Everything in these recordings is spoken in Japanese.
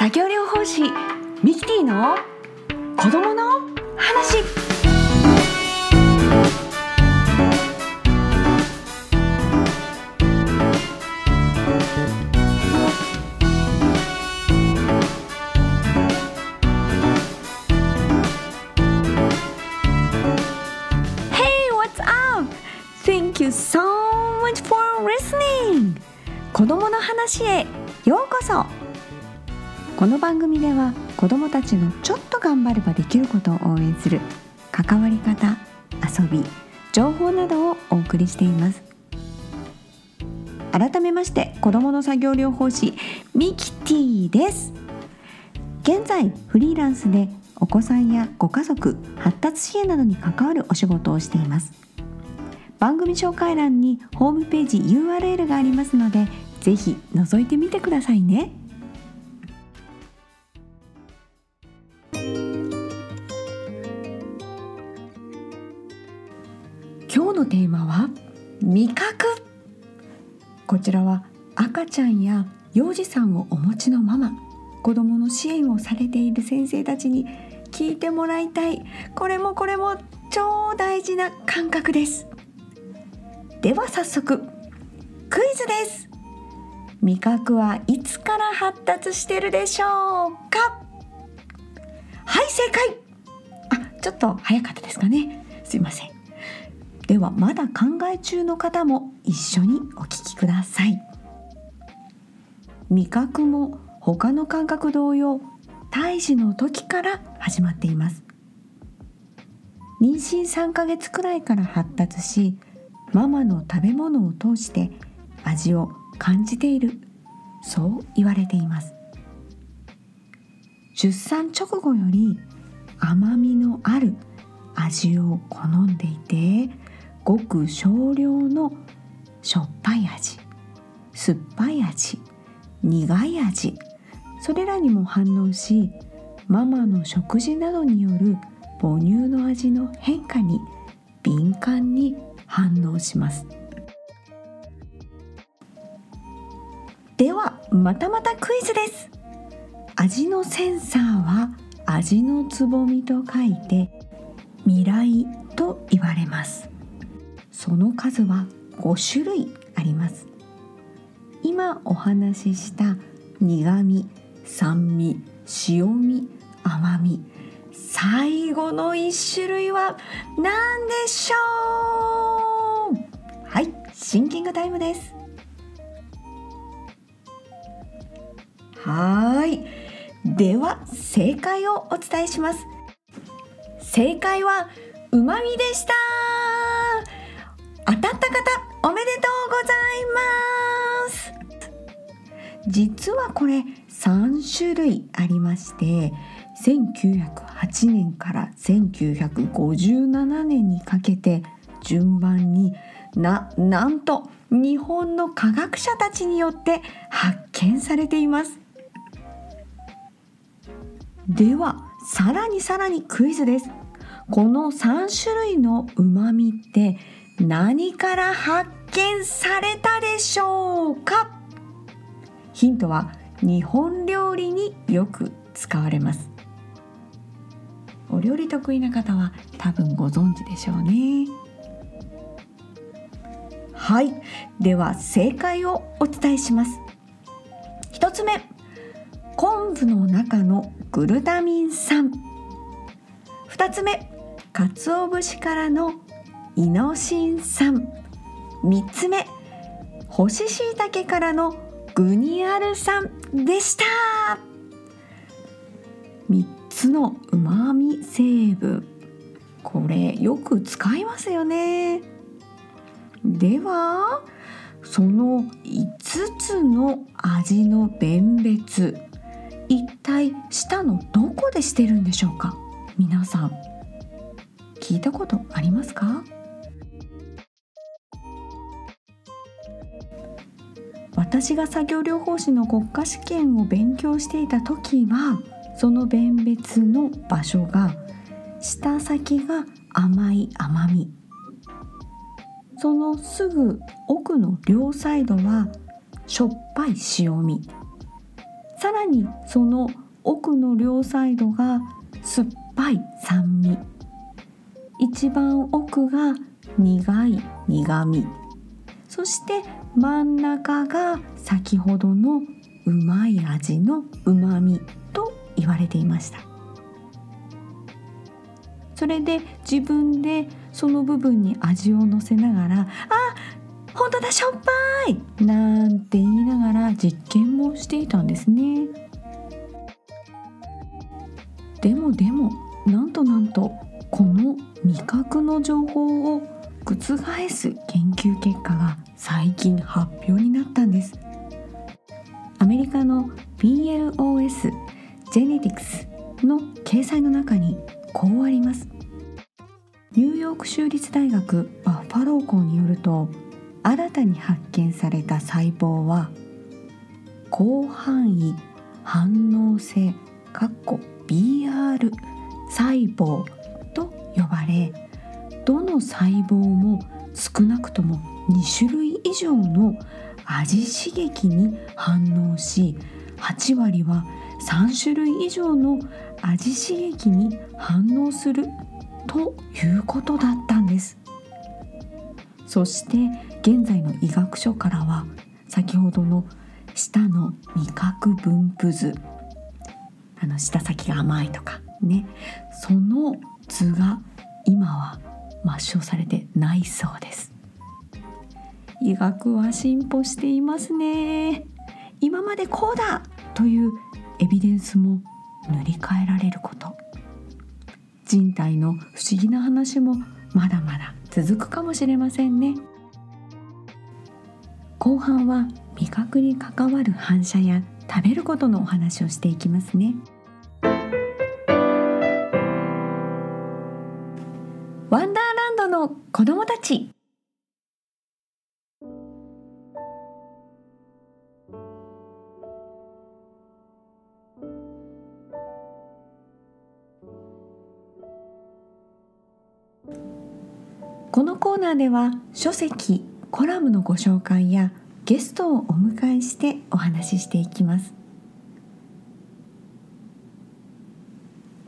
作業療法士ミキティの子供の話。子供の話へようこそ。この番組では子供たちのちょっと頑張ればできることを応援する関わり方遊び情報などをお送りしています。改めまして子供の作業療法士ミキティです。現在フリーランスでお子さんやご家族発達支援などに関わるお仕事をしています。番組紹介欄にホームページ URL がありますのでぜひ覗いてみてくださいね。今日のテーマは味覚。こちらは赤ちゃんや幼児さんをお持ちのママ子どもの支援をされている先生たちに聞いてもらいたい。これもこれも超大事な感覚です。では早速クイズです。味覚はいつから発達してるでしょうか？はい正解。あちょっと早かったですかね。すいません。ではまだ考え中の方も一緒にお聞きください。味覚も他の感覚同様胎児の時から始まっています。妊娠3ヶ月くらいから発達しママの食べ物を通して味を感じている。そう言われています。出産直後より甘みのある味を好んでいてごく少量のしょっぱい味酸っぱい味苦い味それらにも反応しママの食事などによる母乳の味の変化に敏感に反応します。ではまたまたクイズです。味のセンサーは味のつぼみと書いて未来と言われます。その数は5種類あります。今お話しした苦味酸味塩味甘み最後の1種類は何でしょう？はいシンキングタイムです。はい。では正解をお伝えします。正解はうまみでした。当たった方おめでとうございます。実はこれ3種類ありまして1908年から1957年にかけて順番にななんと日本の科学者たちによって発見されています。ではさらにさらにクイズです。この3種類のうまみって何から発見されたでしょうか？ヒントは日本料理によく使われます。お料理得意な方は多分ご存知でしょうね。はい。では正解をお伝えします。1つ目。昆布の中のグルタミン酸。2つ目。鰹節からのイノシン酸3つ目。干し椎茸からのグニアル酸でした。3つのうまみ成分。これよく使いますよね。ではその5つの味の弁別。一体舌のどこでしてるんでしょうか？皆さん。聞いたことありますか？私が作業療法士の国家試験を勉強していた時はその弁別の場所が舌先が甘い甘み。そのすぐ奥の両サイドはしょっぱい塩味さらにその奥の両サイドが酸っぱい酸味。一番奥が苦い苦味そして真ん中が先ほどのうまい味のうまみと言われていましたそれで自分でその部分に味をのせながら「あ本当だしょっぱい!」なんて言いながら実験もしていたんですねでもでもなんとなんとこの味覚の情報を覆す研究結果が最近発表になったんです。アメリカの PLOS ジェネティクスの掲載の中にこうあります。ニューヨーク州立大学バッファロー校によると新たに発見された細胞は広範囲反応性 BR 細胞と呼ばれどの細胞も少なくとも2種類以上の味刺激に反応し8割は3種類以上の味刺激に反応するということだったんです。そして現在の医学書からは先ほどの舌の味覚分布図あの舌先が甘いとかねその図が今は抹消されてないそうです。医学は進歩していますね。今までこうだというエビデンスも塗り替えられること。人体の不思議な話もまだまだ続くかもしれませんね。後半は味覚に関わる反射や食べることのお話をしていきますね。ワンダ子供たち。このコーナーでは書籍コラムのご紹介やゲストをお迎えしてお話ししていきます。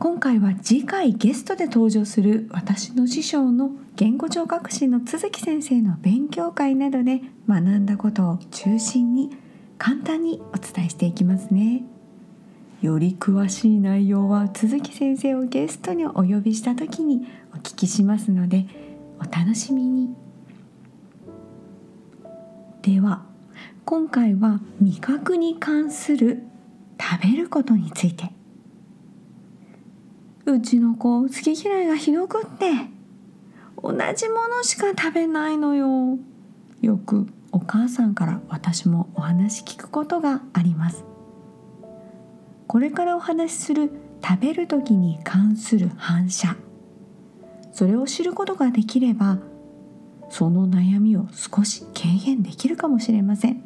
今回は次回ゲストで登場する私の師匠の言語聴覚士の都築先生の勉強会などで学んだことを中心に簡単にお伝えしていきますね。より詳しい内容は都築先生をゲストにお呼びした時にお聞きしますのでお楽しみに。では今回は味覚に関する食べることについて。うちの子好き嫌いがひどくって同じものしか食べないのよ。よくお母さんから私もお話聞くことがあります。これからお話しする食べる時に関する反射。それを知ることができればその悩みを少し軽減できるかもしれません。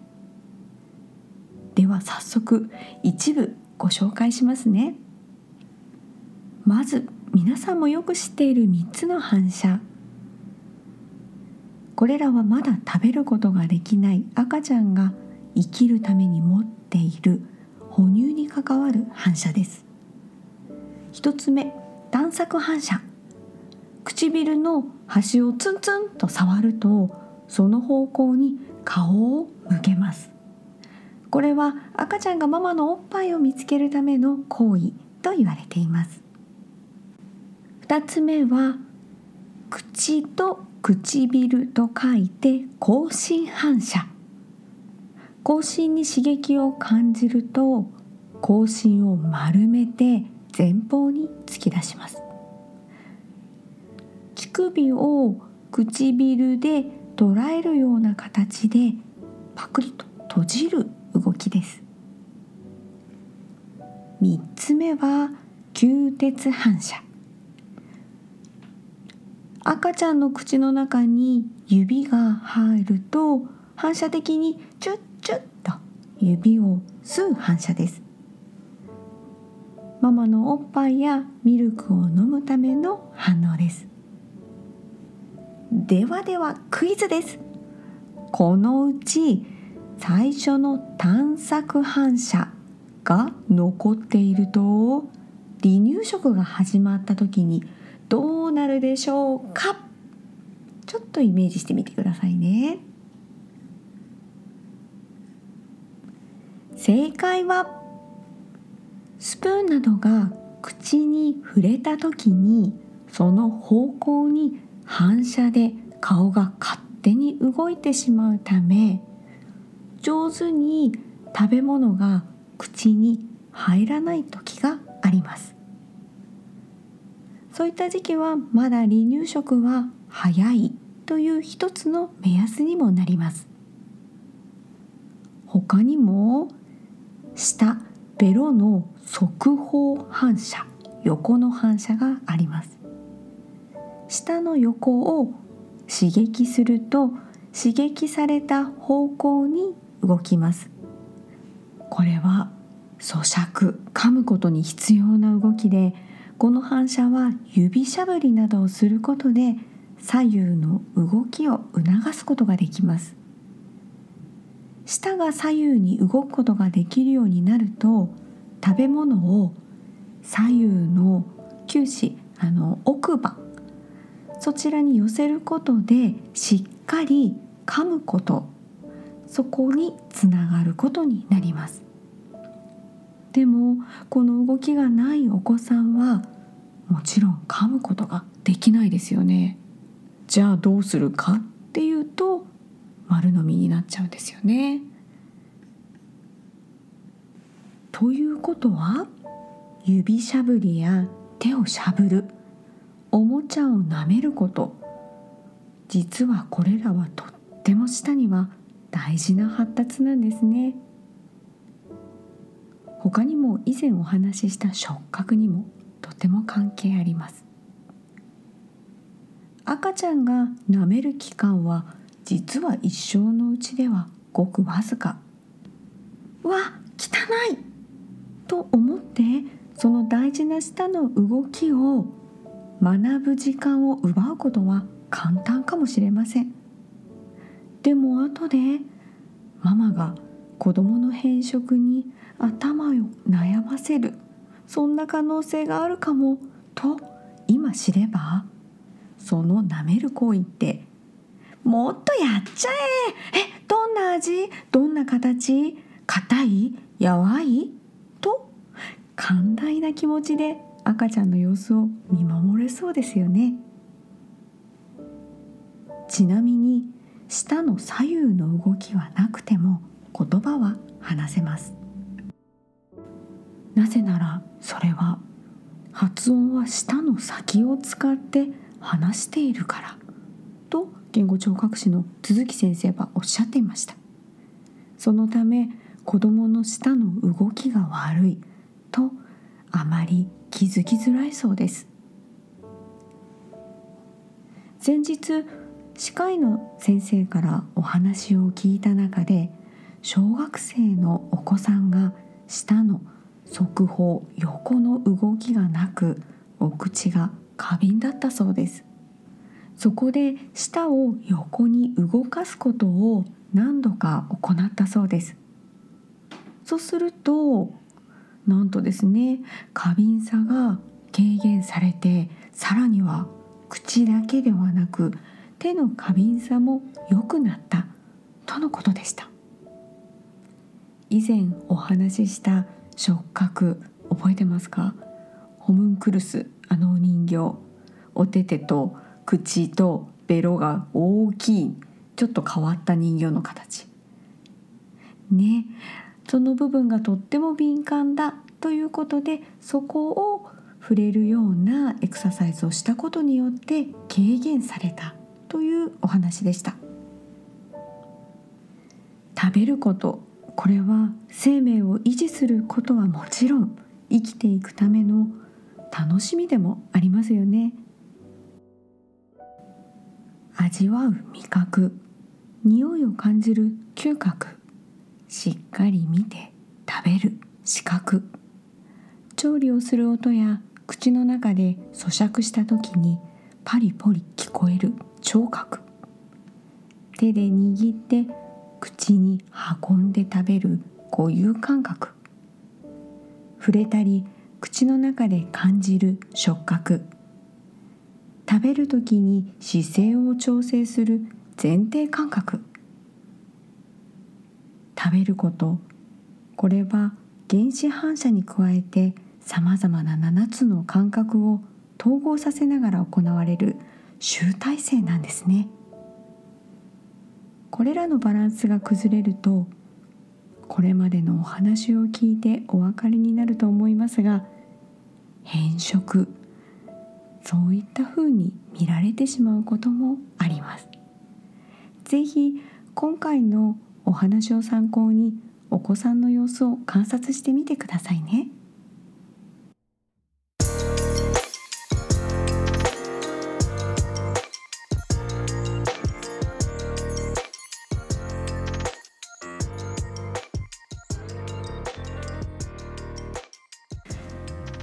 では早速一部ご紹介しますね。まず皆さんもよく知っている3つの反射。これらはまだ食べることができない。赤ちゃんが生きるために持っている。哺乳に関わる反射です。1つ目。探索反射。唇の端をツンツンと触るとその方向に顔を向けます。これは赤ちゃんがママのおっぱいを見つけるための行為と言われています。2つ目は口と唇と書いて口唇反射。口唇に刺激を感じると口唇を丸めて前方に突き出します。乳首を唇で捉えるような形でパクリと閉じる動きです。3つ目は吸鉄反射。赤ちゃんの口の中に指が入ると反射的にチュッチュッと指を吸う反射です。ママのおっぱいやミルクを飲むための反応です。ではではクイズです。このうち最初の探索反射が残っていると離乳食が始まった時にどうなるでしょうか？ちょっとイメージしてみてくださいね。正解はスプーンなどが口に触れた時にその方向に反射で顔が勝手に動いてしまうため上手に食べ物が口に入らない時があります。そういった時期はまだ離乳食は早いという一つの目安にもなります。他にも下ベロの側方反射横の反射があります。下の横を刺激すると刺激された方向に動きます。これは咀嚼噛むことに必要な動きでこの反射は指しゃぶりなどをすることで左右の動きを促すことができます。舌が左右に動くことができるようになると食べ物を左右の臼歯あの奥歯そちらに寄せることでしっかり噛むことそこにつながることになります。でもこの動きがないお子さんはもちろん噛むことができないですよね。じゃあどうするかっていうと丸飲みになっちゃうんですよね。ということは指しゃぶりや手をしゃぶるおもちゃを舐めること実はこれらはとっても舌には大事な発達なんですね。他にも以前お話しした触覚にもとても関係あります。赤ちゃんが舐める期間は実は一生のうちではごくわずか。わ汚い！と思ってその大事な舌の動きを学ぶ時間を奪うことは簡単かもしれません。でも後でママが子供の変色に頭を悩ませる。そんな可能性があるかも。と今知ればその舐める行為ってもっとやっちゃえ。えどんな味？どんな形？硬い？やわい？と寛大な気持ちで赤ちゃんの様子を見守れそうですよね。ちなみに舌の左右の動きはなくても言葉は話せます。なぜならそれは発音は舌の先を使って話しているからと言語聴覚士の鈴木先生はおっしゃっていました。そのため子どもの舌の動きが悪いとあまり気づきづらいそうです。先日歯科医の先生からお話を聞いた中で小学生のお子さんが舌の側方横の動きがなくお口が過敏だったそうです。そこで舌を横に動かすことを何度か行ったそうです。そうするとなんとですね過敏さが軽減されてさらには口だけではなく手の過敏さも良くなったとのことでした。以前お話しした触覚覚えてますか？ホムンクルスあのお人形。お手手と口とベロが大きい。ちょっと変わった人形の形。ね。その部分がとっても敏感だということでそこを触れるようなエクササイズをしたことによって軽減されたというお話でした。食べること。これは生命を維持することはもちろん生きていくための楽しみでもありますよね。味わう味覚匂いを感じる嗅覚しっかり見て食べる視覚。調理をする音や口の中で咀嚼した時にパリポリ聞こえる聴覚。手で握って口に運んで食べる固有感覚触れたり口の中で感じる触覚。食べる時に姿勢を調整する前提感覚。食べること。これは原始反射に加えてさまざまな7つの感覚を統合させながら行われる集大成なんですね。これらのバランスが崩れるとこれまでのお話を聞いてお分かりになると思いますが変色そういった風に見られてしまうこともあります是非今回のお話を参考にお子さんの様子を観察してみてくださいね。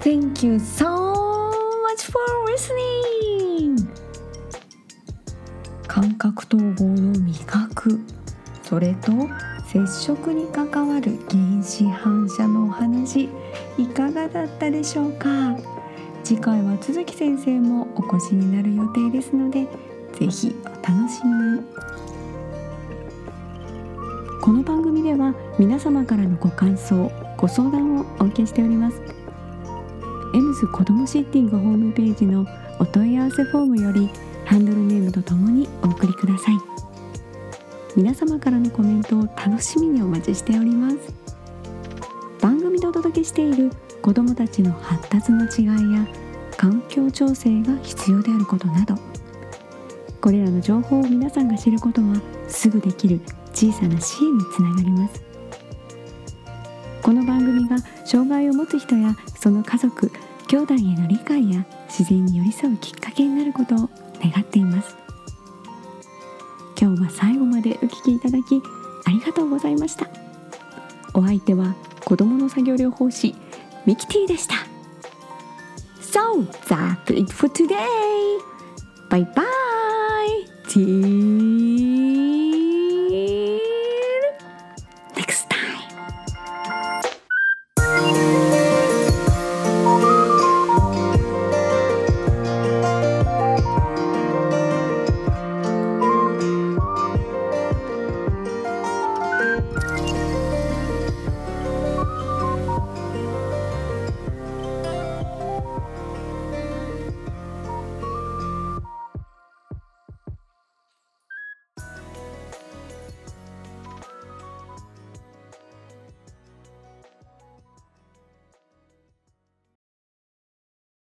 Thank you so much for listening! 感覚統合の味覚それと接触に関わる原子反射のお話。いかがだったでしょうか？次回は鈴木先生もお越しになる予定ですのでぜひお楽しみに。この番組では皆様からのご感想ご相談をお受けしております。エムズ子どもシッティングホームページのお問い合わせフォームよりハンドルネームとともにお送りください。皆様からのコメントを楽しみにお待ちしております番組でお届けしている子どもたちの発達の違いや環境調整が必要であることなどこれらの情報を皆さんが知ることはすぐできる小さな支援につながりますこの番組が障害を持つ人やその家族兄弟への理解や自然に寄り添うきっかけになることを願っています今日は最後までお聴きいただきありがとうございましたお相手は子供の作業療法士ミキティでした So that's it for today! Bye bye! See